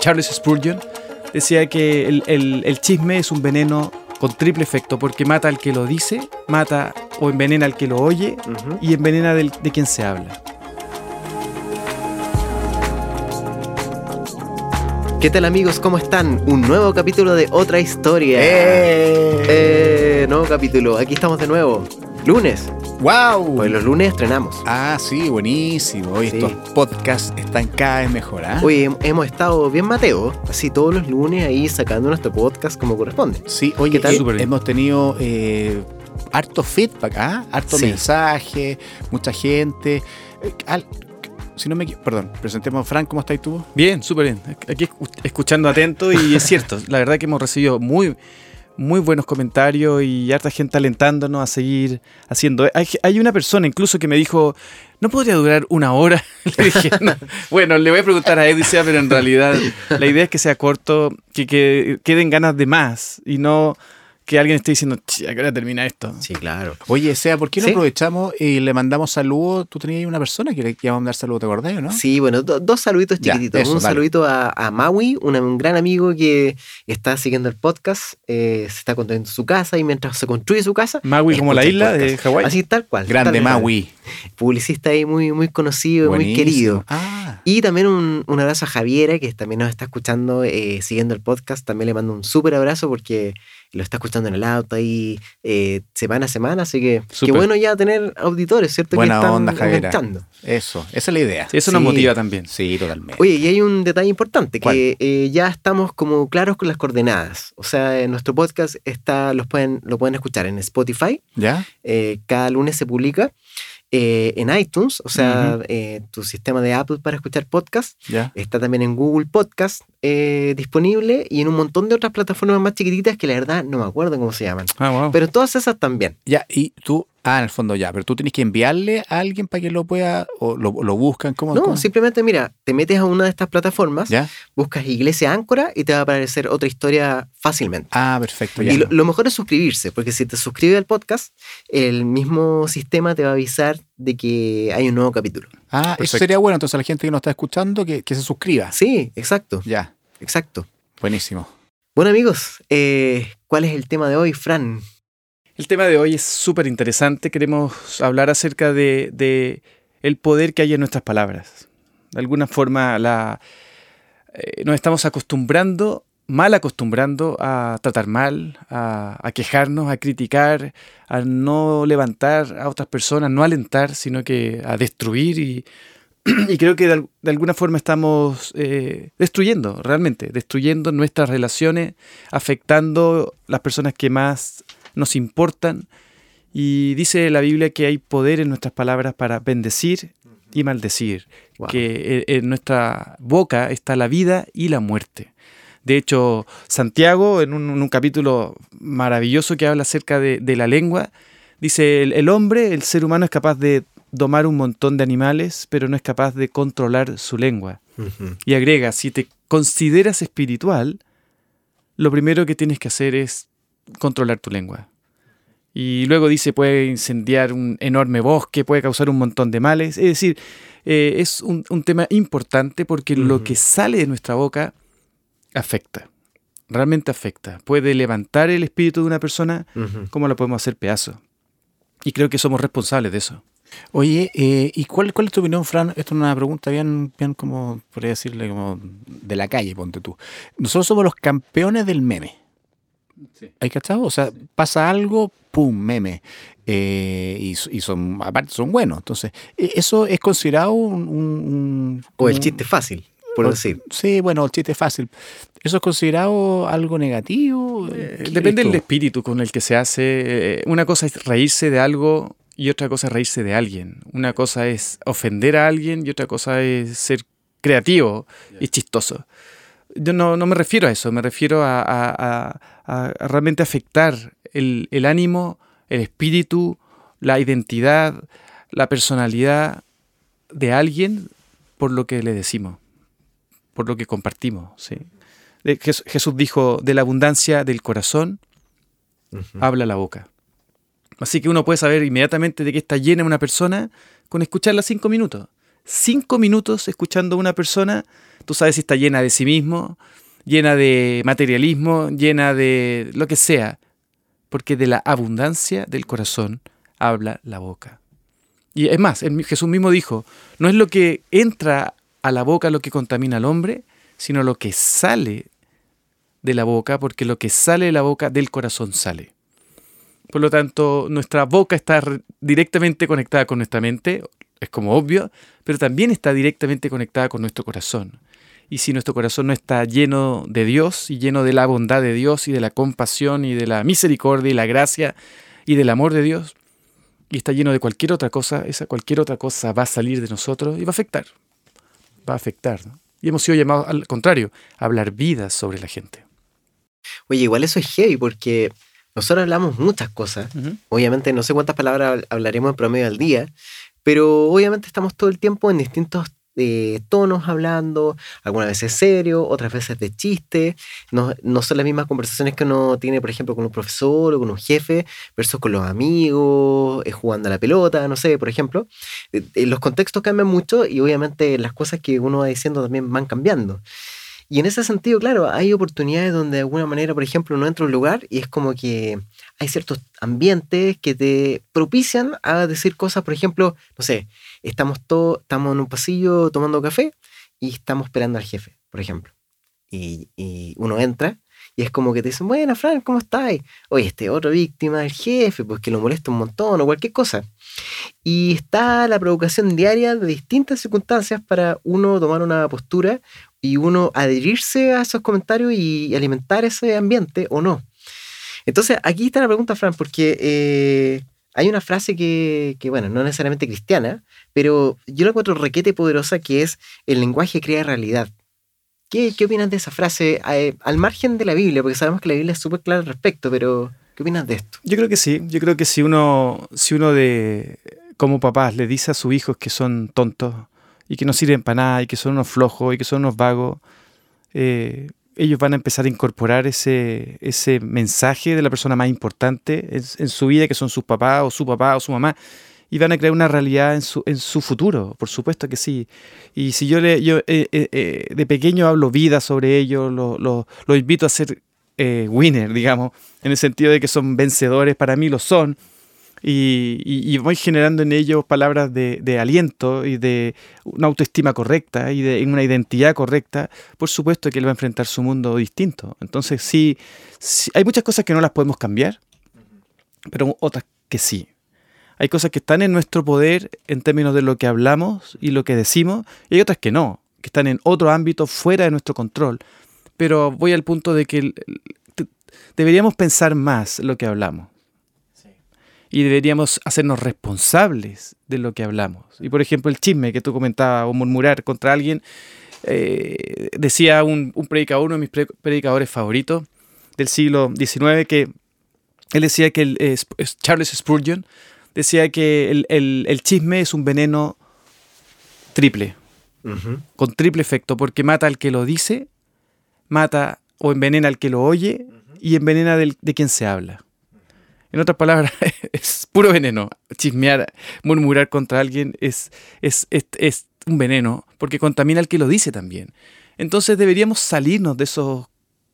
Charles Spurgeon decía que el, el- el chisme es un veneno con triple efecto, porque mata al que lo dice, mata o envenena al que lo oye y envenena del- de quien se habla. ¿Qué tal amigos? ¿Cómo están? Un nuevo capítulo de Otra Historia. ¡Eh! Eh, nuevo capítulo. Aquí estamos de nuevo. Lunes. ¡Wow! Pues los lunes estrenamos. Ah, sí, buenísimo. Hoy Sí. estos podcasts están cada vez mejor, ¿ah? Hoy hem- hemos estado bien Mateo, así todos los lunes ahí sacando nuestro podcast como corresponde. Sí, oye, ¿Qué tal? eh, hemos tenido eh, harto feedback, ¿ah? Harto Sí. mensaje, mucha gente. Eh, al- si no me perdón, presentemos a Frank, ¿cómo estás tú? Bien, súper bien. Aquí escu- escuchando atento y es cierto, la verdad que hemos recibido muy, muy buenos comentarios y harta gente alentándonos a seguir haciendo. Hay, hay una persona incluso que me dijo, ¿no podría durar una hora? Le dije, "No". bueno, le voy a preguntar a Edicea, pero en realidad la idea es que sea corto, que queden ganas de más y no que alguien esté diciendo, "Ch, ¿a qué hora termina esto? Sí, claro. Oye, Sea, ¿por qué no Sí. aprovechamos y le mandamos saludos? Tú tenías ahí una persona que le iba a mandar saludos, ¿te acordás, o no? Sí, bueno, do- dos saluditos Ya, chiquititos. eso, un dale. saludito a, a Maui, una- un gran amigo que está siguiendo el podcast, eh, se está construyendo su casa y mientras se construye su casa... Maui como la isla de. Hawái. Así tal cual. Grande tal cual. Maui. Publicista ahí muy, muy conocido y muy Buenísimo. querido. Ah, Y también un, un abrazo a Javiera, que también nos está escuchando, eh, siguiendo el podcast. También le mando un súper abrazo porque lo está escuchando en el auto ahí eh, semana a semana. Así que qué bueno ya tener auditores, ¿cierto? Buena que están onda, enganchando. eso, esa es la idea. Sí, eso nos motiva también. Sí, totalmente. Oye, y hay un detalle importante, ¿Cuál? que eh, ya estamos como claros con las coordenadas. O sea, en nuestro podcast está, los pueden, lo pueden escuchar en Spotify, ¿Ya? eh, cada lunes se publica. Eh, en iTunes, o sea, eh, tu sistema de Apple para escuchar podcast. ¿Ya? Está también en Google Podcast eh, disponible y en un montón de otras plataformas más chiquititas que la verdad no me acuerdo cómo se llaman. Ah, wow. Pero todas esas también. Ya, y tú, ah, en el fondo ya, pero tú tienes que enviarle a alguien para que lo pueda, o lo, lo buscan, ¿cómo? No, cómo? simplemente mira, te metes a una de estas plataformas, ¿Ya? buscas Iglesia Áncora y te va a aparecer otra historia fácilmente. Ah, perfecto, ya. Y lo, lo mejor es suscribirse, porque si te suscribes al podcast, el mismo sistema te va a avisar de que hay un nuevo capítulo. ah, eso sería bueno, entonces a la gente que nos está escuchando, que, que se suscriba. Sí, exacto, Ya, exacto. buenísimo. Bueno amigos, eh, ¿cuál es el tema de hoy, Fran? El tema de hoy es súper interesante. Queremos hablar acerca de, de el poder que hay en nuestras palabras. De alguna forma la, eh, nos estamos acostumbrando, mal acostumbrando a tratar mal, a, quejarnos, a criticar, a no levantar a otras personas, no alentar, sino que a destruir y, creo que de alguna forma estamos eh, destruyendo, realmente, destruyendo nuestras relaciones, afectando las personas que más nos importan. Y dice la Biblia que hay poder en nuestras palabras para bendecir y maldecir, Wow. que en- en nuestra boca está la vida y la muerte. De hecho, Santiago, en un, capítulo maravilloso que habla acerca de, de la lengua, dice, el, el hombre, el ser humano es capaz de domar un montón de animales, pero no es capaz de controlar su lengua. Y agrega, si te consideras espiritual, lo primero que tienes que hacer es controlar tu lengua. Y luego dice, puede incendiar un enorme bosque, puede causar un montón de males. Es decir, eh, es un, un tema importante porque lo que sale de nuestra boca afecta, realmente afecta. Puede levantar el espíritu de una persona Ujú. como lo podemos hacer pedazo. Y creo que somos responsables de eso. Oye, eh, ¿y cuál, cuál es tu opinión, Fran? Esto es una pregunta bien, bien como, podría decirle, como de la calle, ponte tú. Nosotros somos los campeones del meme. ¿Hay cachado? O sea, pasa algo, ¡pum! meme. Eh, y, son, aparte, son buenos. Entonces, eh, ¿eso es considerado un... un- un- O el chiste fácil, por o- decir. Sí, bueno, el chiste fácil. ¿Eso es considerado algo negativo? Eh, ¿Qué depende del espíritu con el que se hace. Eh, Una cosa es reírse de algo y otra cosa es reírse de alguien. Una cosa es ofender a alguien y otra cosa es ser creativo y chistoso. Yo no, no me refiero a eso, me refiero a, a- a- a- a realmente afectar el, el ánimo, el espíritu, la identidad, la personalidad de alguien por lo que le decimos, por lo que compartimos. ¿sí? Jes- Jesús dijo, de la abundancia del corazón habla la boca. Así que uno puede saber inmediatamente de qué está llena una persona con escucharla cinco minutos. Cinco minutos escuchando a una persona, tú sabes si está llena de sí mismo, llena de materialismo, llena de lo que sea, porque de la abundancia del corazón habla la boca. Y es más, Jesús mismo dijo, no es lo que entra a la boca lo que contamina al hombre, sino lo que sale de la boca, porque lo que sale de la boca del corazón sale. Por lo tanto, nuestra boca está directamente conectada con nuestra mente, es como obvio, pero también está directamente conectada con nuestro corazón. Y si nuestro corazón no está lleno de Dios y lleno de la bondad de Dios y de la compasión y de la misericordia y la gracia y del amor de Dios, y está lleno de cualquier otra cosa, esa cualquier otra cosa va a salir de nosotros y va a afectar. Va a afectar. Y hemos sido llamados al contrario, a hablar vidas sobre la gente. Oye, igual eso es heavy porque nosotros hablamos muchas cosas. Obviamente no sé cuántas palabras hablaremos en promedio al día, pero obviamente estamos todo el tiempo en distintos eh, tonos hablando, algunas veces serio, otras veces de chiste. No, no, son las mismas conversaciones que uno tiene, por ejemplo, con un profesor o con un jefe, versus con los amigos, eh, jugando a la pelota, no sé, por ejemplo. Eh, los contextos cambian mucho y obviamente las cosas que uno va diciendo también van cambiando. Y en ese sentido, claro, hay oportunidades donde de alguna manera, por ejemplo, uno entra a un lugar y es como que hay ciertos ambientes que te propician a decir cosas, por ejemplo, no sé, estamos todos, estamos en un pasillo tomando café y estamos esperando al jefe, por ejemplo. Y, y uno entra y es como que te dicen, bueno, Fran, ¿cómo estás? Oye, este otro víctima del jefe, pues que lo molesta un montón o cualquier cosa. Y está la provocación diaria de distintas circunstancias para uno tomar una postura y uno adherirse a esos comentarios y alimentar ese ambiente o no. Entonces, aquí está la pregunta, Fran, porque eh, hay una frase que, que, bueno, no necesariamente cristiana, pero yo la encuentro requete poderosa que es el lenguaje crea realidad. ¿Qué, qué opinas de esa frase eh, al margen de la Biblia? Porque sabemos que la Biblia es súper clara al respecto, pero ¿qué opinas de esto? Yo creo que sí, yo creo que si uno, si uno de, como papás le dice a sus hijos que son tontos, y que no sirven para nada y que son unos flojos y que son unos vagos, eh, ellos van a empezar a incorporar ese, ese mensaje de la persona más importante en, su vida, que son sus papás o su papá o su mamá, y van a crear una realidad en su, en su futuro, por supuesto que sí. Y si yo, le, yo eh, eh, de pequeño hablo vida sobre ellos, los lo, invito a ser winner, digamos, en el sentido de que son vencedores, para mí lo son, y, voy generando en ellos palabras de, aliento y de una autoestima correcta y de una identidad correcta, por supuesto que él va a enfrentar su mundo distinto. Entonces sí, hay muchas cosas que no las podemos cambiar, pero otras que sí. Hay cosas que están en nuestro poder en términos de lo que hablamos y lo que decimos, y hay otras que no, que están en otro ámbito fuera de nuestro control. Pero voy al punto de que deberíamos pensar más lo que hablamos y deberíamos hacernos responsables de lo que hablamos. Y por ejemplo, el chisme que tú comentabas o murmurar contra alguien, eh, decía un, predicador, uno de mis predicadores favoritos del siglo XIX, que él decía que el, Charles Spurgeon decía que el, chisme es un veneno triple, con triple efecto, porque mata al que lo dice, mata o envenena al que lo oye y envenena de quien se habla. En otras palabras, es puro veneno. Chismear, murmurar contra alguien es, es, es, un veneno, porque contamina al que lo dice también. Entonces deberíamos salirnos de, esos,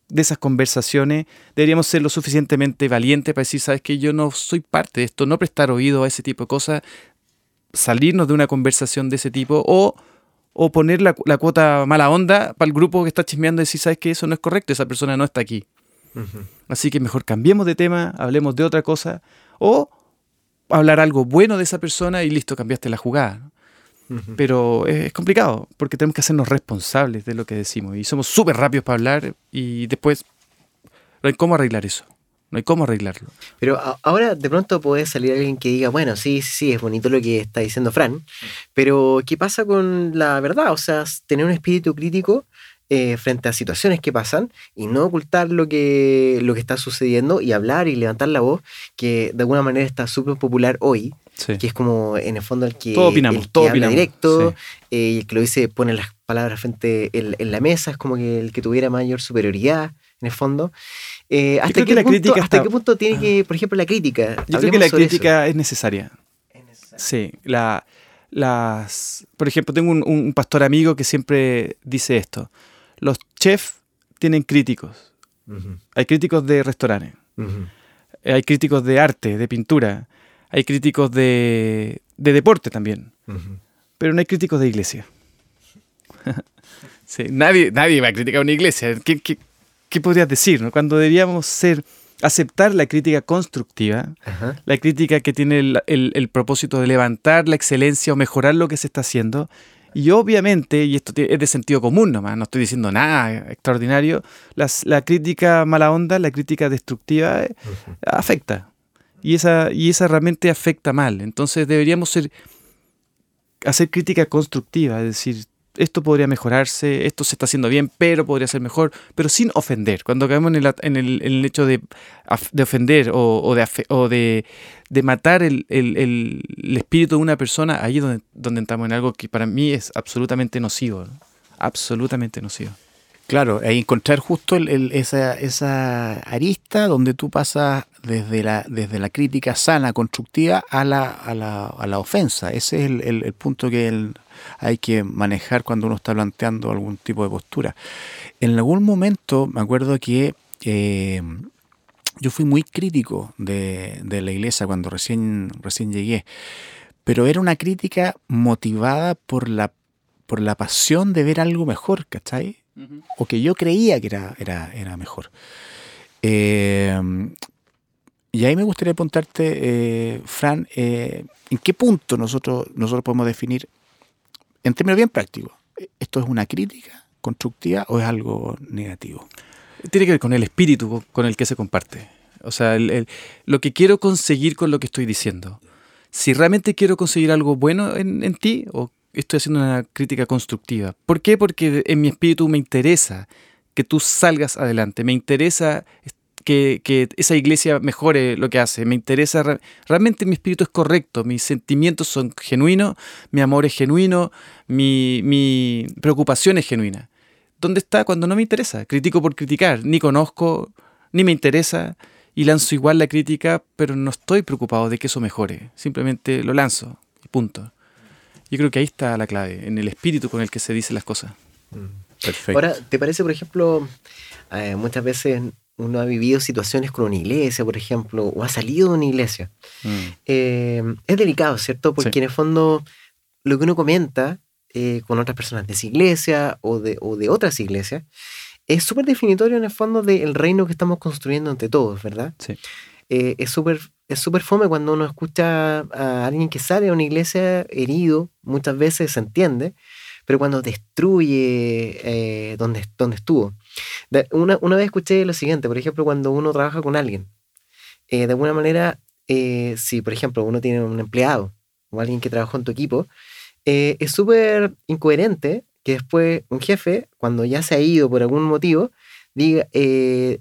de esas conversaciones, deberíamos ser lo suficientemente valientes para decir, sabes que yo no soy parte de esto, no prestar oído a ese tipo de cosas, salirnos de una conversación de ese tipo o, o poner la, la cuota mala onda para el grupo que está chismeando y decir, sabes que eso no es correcto, esa persona no está aquí. Así que mejor cambiemos de tema, hablemos de otra cosa o hablar algo bueno de esa persona y listo, cambiaste la jugada. Pero es complicado porque tenemos que hacernos responsables de lo que decimos y somos súper rápidos para hablar y después no hay cómo arreglar eso. No hay cómo arreglarlo. Pero ahora de pronto puede salir alguien que diga, bueno, sí, sí, es bonito lo que está diciendo Fran, pero ¿qué pasa con la verdad? O sea, tener un espíritu crítico eh, frente a situaciones que pasan y no ocultar lo que, lo que está sucediendo y hablar y levantar la voz, que de alguna manera está súper popular hoy, que es como en el fondo el que, opinamos, el habla directo, eh, el que lo dice, pone las palabras frente en, la mesa, es como que el que tuviera mayor superioridad en el fondo. Eh, ¿hasta, qué punto, ¿Hasta qué punto tiene que, por ejemplo, la crítica? Yo creo que la crítica es necesaria. es necesaria. Sí, la las... Por ejemplo, tengo un, pastor amigo que siempre dice esto. Los chefs tienen críticos. Hay críticos de restaurantes. Hay críticos de arte, de pintura. Hay críticos de, de deporte también. Pero no hay críticos de iglesia. sí, nadie, nadie va a criticar una iglesia. ¿Qué, qué, qué podrías decir? Cuando deberíamos ser aceptar la crítica constructiva, la crítica que tiene el, propósito de levantar la excelencia o mejorar lo que se está haciendo. Y obviamente, y esto es de sentido común nomás, no estoy diciendo nada extraordinario, la crítica mala onda, la crítica destructiva eh, afecta. Y esa, y esa realmente afecta mal. Entonces deberíamos ser, hacer crítica constructiva, es decir, esto podría mejorarse, esto se está haciendo bien, pero podría ser mejor, pero sin ofender. Cuando caemos en el, hecho de, ofender o, de, de, matar el, espíritu de una persona, ahí es donde, donde entramos en algo que para mí es absolutamente nocivo, absolutamente nocivo. Claro, encontrar justo esa, esa, arista donde tú pasas desde la, desde la crítica sana, constructiva, a la, a la, a la ofensa. Ese es el, punto que hay que manejar cuando uno está planteando algún tipo de postura. En algún momento me acuerdo que eh, yo fui muy crítico de, de, la iglesia cuando recién, recién llegué, pero era una crítica motivada por la, por la pasión de ver algo mejor, ¿cachai? O que yo creía que era, era, era mejor. Eh, y ahí me gustaría preguntarte, eh, Fran, eh, ¿en qué punto nosotros, nosotros podemos definir, en términos bien prácticos, esto es una crítica constructiva o es algo negativo? Tiene que ver con el espíritu con el que se comparte. O sea, lo que quiero conseguir con lo que estoy diciendo. Si realmente quiero conseguir algo bueno en, en ti o estoy haciendo una crítica constructiva. ¿Por qué? Porque en mi espíritu me interesa que tú salgas adelante, me interesa que, esa iglesia mejore lo que hace, me interesa, realmente mi espíritu es correcto, mis sentimientos son genuinos, mi amor es genuino, mi, mi preocupación es genuina. ¿Dónde está cuando no me interesa? Critico por criticar, ni conozco, ni me interesa y lanzo igual la crítica, pero no estoy preocupado de que eso mejore, simplemente lo lanzo, punto. Yo creo que ahí está la clave, en el espíritu con el que se dicen las cosas. Mm. Perfecto. Ahora, ¿te parece, por ejemplo, eh, muchas veces uno ha vivido situaciones con una iglesia, por ejemplo, o ha salido de una iglesia? Mm. Eh, es delicado, ¿cierto? Porque en el fondo lo que uno comenta eh, con otras personas de esa iglesia o de, o de otras iglesias es súper definitorio en el fondo del reino que estamos construyendo entre todos, ¿verdad? Sí. es súper es súper fome cuando uno escucha a alguien que sale de una iglesia herido, muchas veces se entiende, pero cuando destruye eh, donde, donde estuvo. una, una, vez escuché lo siguiente, por ejemplo, cuando uno trabaja con alguien, eh, de alguna manera, eh, si por ejemplo uno tiene un empleado o alguien que trabajó en tu equipo, es súper incoherente que después un jefe, cuando ya se ha ido por algún motivo, diga,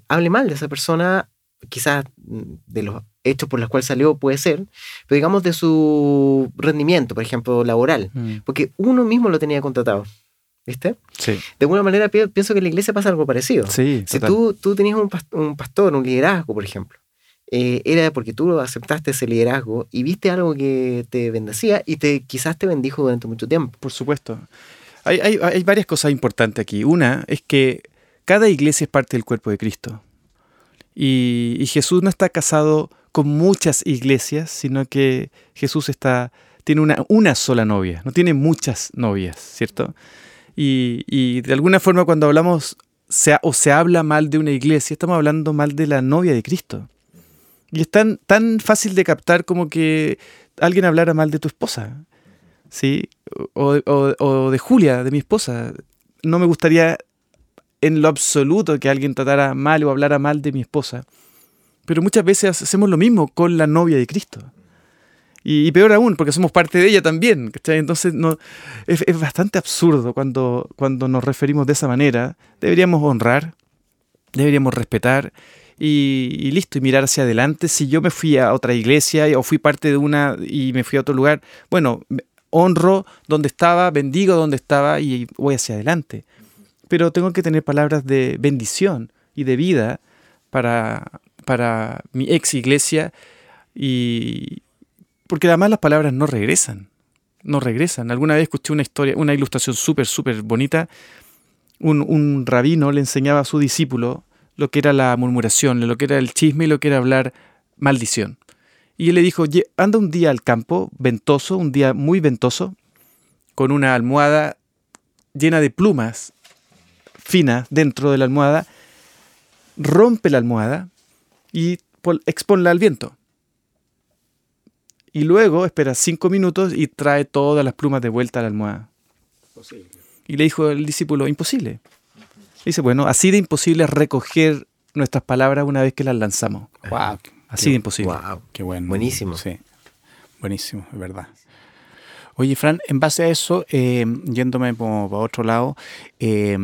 hable mal de esa persona, quizás de los hechos por los cuales salió puede ser, pero digamos de su rendimiento, por ejemplo, laboral, mm. porque uno mismo lo tenía contratado. ¿Viste? Sí. De alguna manera pienso que en la iglesia pasa algo parecido. Sí, si tú, tú tenías un, pastor, un liderazgo, por ejemplo, eh, era porque tú aceptaste ese liderazgo y viste algo que te bendecía y te, quizás te bendijo durante mucho tiempo. Por supuesto. Hay, hay, hay varias cosas importantes aquí. Una es que cada iglesia es parte del cuerpo de Cristo. Y, Jesús no está casado con muchas iglesias, sino que Jesús está, tiene una, una sola novia, no tiene muchas novias, ¿cierto? Y, de alguna forma cuando hablamos o se habla mal de una iglesia, estamos hablando mal de la novia de Cristo. Y es tan, tan fácil de captar como que alguien hablara mal de tu esposa, ¿sí? O, o, de Julia, de mi esposa. No me gustaría en lo absoluto que alguien tratara mal o hablara mal de mi esposa. Pero muchas veces hacemos lo mismo con la novia de Cristo. Y, peor aún, porque somos parte de ella también. Entonces no, es, bastante absurdo cuando, cuando nos referimos de esa manera. Deberíamos honrar, deberíamos respetar y, listo, y mirar hacia adelante. Si yo me fui a otra iglesia o fui parte de una y me fui a otro lugar, bueno, honro donde estaba, bendigo donde estaba y voy hacia adelante. Pero tengo que tener palabras de bendición y de vida para, para mi ex iglesia y porque además las palabras no regresan. no regresan. Alguna vez escuché una historia, una ilustración súper, súper bonita. Un, un rabino le enseñaba a su discípulo lo que era la murmuración, lo que era el chisme y lo que era hablar maldición. Y él le dijo, anda un día al campo, ventoso, un día muy ventoso, con una almohada llena de plumas finas dentro de la almohada, rompe la almohada y exponla al viento. Y luego espera cinco minutos y trae todas las plumas de vuelta a la almohada. Y le dijo el discípulo, imposible. Dice, bueno, así de imposible es recoger nuestras palabras una vez que las lanzamos. Wow, así de imposible. Wow, qué bueno. Buenísimo. Sí, buenísimo, es verdad. Oye, Fran, en base a eso, eh, yéndome por, otro lado, eh,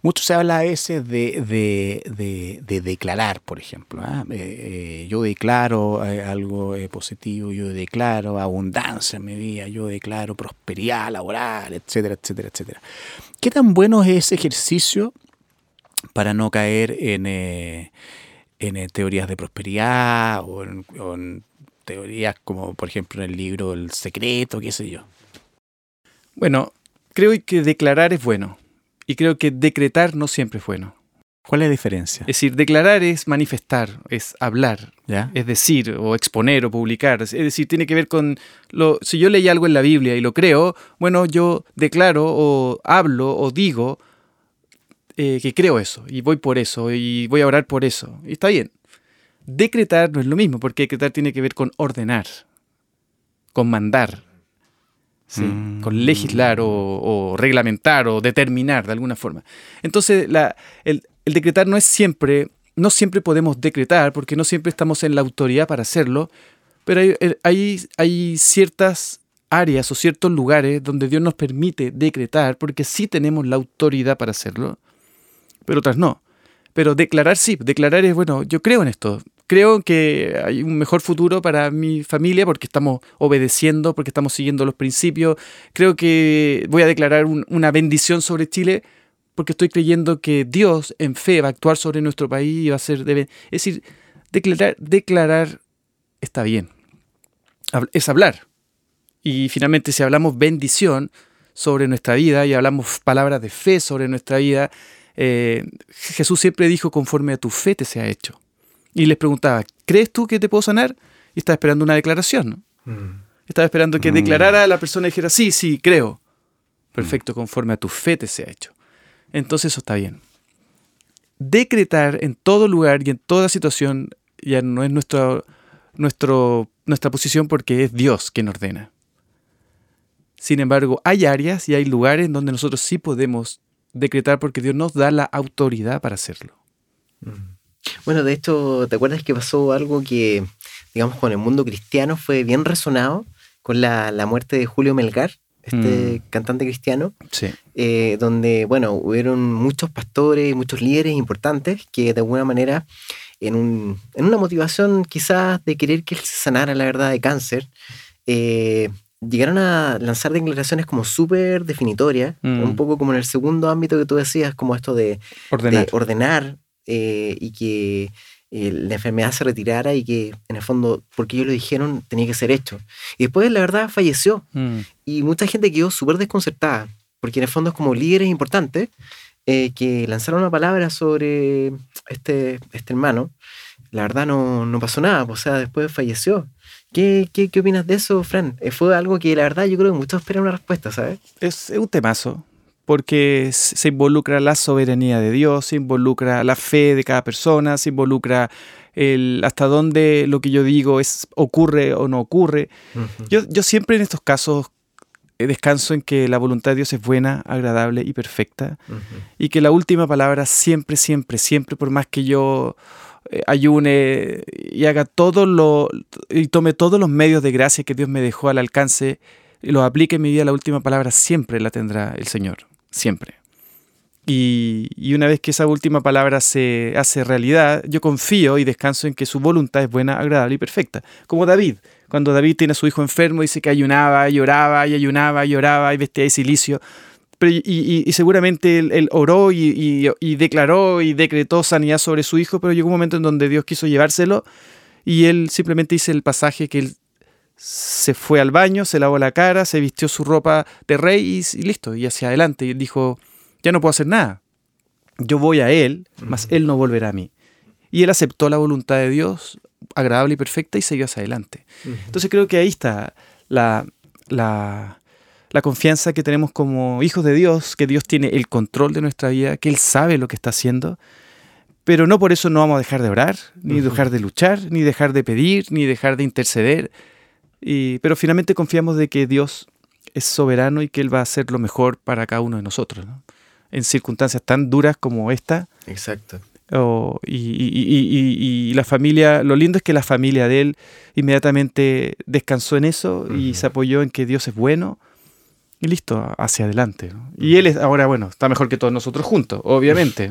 mucho se habla a veces de, declarar, por ejemplo. ¿ah? Eh, yo declaro algo positivo, yo declaro abundancia en mi vida, yo declaro prosperidad laboral, etcétera, etcétera, etcétera. ¿Qué tan bueno es ese ejercicio para no caer en, en teorías de prosperidad o en teorías como por ejemplo en el libro El secreto, qué sé yo. Bueno, creo que declarar es bueno y creo que decretar no siempre es bueno. ¿Cuál es la diferencia? Es decir, declarar es manifestar, es hablar, ¿Ya? es decir, o exponer o publicar. Es decir, tiene que ver con lo. Si yo leí algo en la Biblia y lo creo, bueno, yo declaro o hablo o digo eh, que creo eso y voy por eso y voy a orar por eso. Y está bien. Decretar no es lo mismo, porque decretar tiene que ver con ordenar, con mandar, mm. con legislar o, reglamentar o determinar de alguna forma. Entonces, el, decretar no es siempre, no siempre podemos decretar, porque no siempre estamos en la autoridad para hacerlo, pero hay, hay ciertas áreas o ciertos lugares donde Dios nos permite decretar, porque sí tenemos la autoridad para hacerlo, pero otras no. Pero declarar sí, declarar es, bueno, yo creo en esto, creo que hay un mejor futuro para mi familia porque estamos obedeciendo, porque estamos siguiendo los principios. Creo que voy a declarar una bendición sobre Chile porque estoy creyendo que Dios en fe va a actuar sobre nuestro país y va a ser... es decir, declarar, declarar está bien. Es hablar. Y finalmente si hablamos bendición sobre nuestra vida y hablamos palabras de fe sobre nuestra vida, eh, Jesús siempre dijo, conforme a tu fe te sea hecho. Y les preguntaba, ¿crees tú que te puedo sanar? Y estaba esperando una declaración. Mm. Estaba esperando que mm. declarara a la persona y dijera, sí, sí, creo. Perfecto, conforme a tu fe te sea hecho. Entonces eso está bien. Decretar en todo lugar y en toda situación ya no es nuestro, nuestro, nuestra posición porque es Dios quien ordena. Sin embargo, hay áreas y hay lugares donde nosotros sí podemos decretar porque Dios nos da la autoridad para hacerlo. Mm. Bueno, de hecho, ¿te acuerdas que pasó algo que, digamos, con el mundo cristiano fue bien resonado con la, muerte de Julio Melgar? este mm. cantante cristiano, sí. Eh, donde, bueno, hubieron muchos pastores muchos líderes importantes que de alguna manera, en, un, en una motivación quizás de querer que él se sanara la verdad de cáncer, eh, llegaron a lanzar declaraciones como súper definitorias, mm. un poco como en el segundo ámbito que tú decías, como esto de ordenar, de ordenar eh, y que eh, la enfermedad se retirara y que en el fondo, porque ellos lo dijeron, tenía que ser hecho. Y después, la verdad, falleció. Mm. Y mucha gente quedó súper desconcertada, porque en el fondo es como líderes importantes eh, que lanzaron una palabra sobre este, este hermano. La verdad no, no pasó nada, o sea, después falleció. ¿Qué, qué, qué opinas de eso, Fran? Fue algo que la verdad yo creo que muchos esperan una respuesta, ¿sabes? Es, es un temazo porque se involucra la soberanía de Dios, se involucra la fe de cada persona, se involucra el hasta dónde lo que yo digo es ocurre o no ocurre. yo, yo, siempre en estos casos eh, descanso en que la voluntad de Dios es buena, agradable y perfecta, y que la última palabra siempre, siempre, siempre, por más que yo eh, ayune y haga todo lo y tome todos los medios de gracia que Dios me dejó al alcance y los aplique en mi vida, la última palabra siempre la tendrá el Señor siempre. Y, una vez que esa última palabra se hace realidad, yo confío y descanso en que su voluntad es buena, agradable y perfecta. Como David, cuando David tiene a su hijo enfermo, dice que ayunaba, lloraba, y ayunaba, y lloraba, y vestía de silicio. y, seguramente él, oró y, declaró y decretó sanidad sobre su hijo, pero llegó un momento en donde Dios quiso llevárselo y él simplemente dice el pasaje que él se fue al baño, se lavó la cara, se vistió su ropa de rey y, listo, y hacia adelante. Y dijo, ya no puedo hacer nada. Yo voy a él, mas él no volverá a mí. Y él aceptó la voluntad de Dios, agradable y perfecta, y siguió hacia adelante. Entonces creo que ahí está la, la, la confianza que tenemos como hijos de Dios, que Dios tiene el control de nuestra vida, que Él sabe lo que está haciendo, pero no por eso no vamos a dejar de orar, ni dejar de luchar, ni dejar de pedir, ni dejar de interceder. Y, pero finalmente confiamos de que Dios es soberano y que Él va a hacer lo mejor para cada uno de nosotros. En circunstancias tan duras como esta. Exacto. y, la familia, lo lindo es que la familia de él inmediatamente descansó en eso y se apoyó en que Dios es bueno y listo, hacia adelante. Y él es, ahora, bueno, está mejor que todos nosotros juntos, obviamente.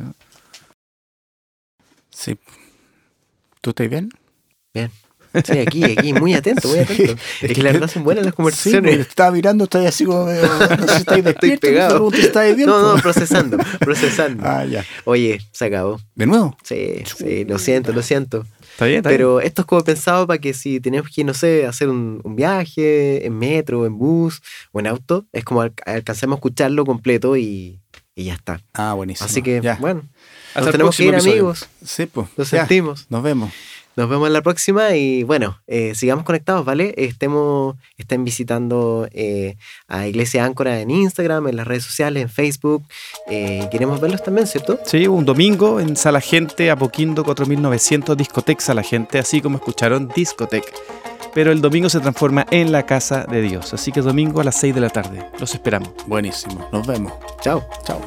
Sí. ¿Tú estás bien? Bien. Sí, aquí, aquí, muy atento, muy atento. es que la verdad son buenas las conversaciones. Sí, estaba mirando, estoy así como, no sé si estáis estoy pegado. no, no, procesando, procesando. Ah, ya. Oye, se acabó. ¿De nuevo? Sí, sí, lo siento, lo siento. Pero esto es como pensado para que si tenemos que, no sé, hacer un, viaje en metro, en bus o en auto, es como alcancemos a escucharlo completo y, ya está. Ah, buenísimo. Así que, bueno, nos tenemos que ir, amigos. Sí, pues. Lo sentimos. Nos vemos. Nos vemos en la próxima y bueno, eh, sigamos conectados, ¿vale? Estemos, estén visitando eh, a Iglesia Áncora en Instagram, en las redes sociales, en Facebook. Eh, queremos verlos también, ¿cierto? Sí, un domingo en Sala Gente, Apoquindo 4900, Discotec Sala Gente, así como escucharon, Discotec. Pero el domingo se transforma en la casa de Dios. Así que domingo a las 6 de la tarde. Los esperamos. Buenísimo. Nos vemos. Chao. Chao.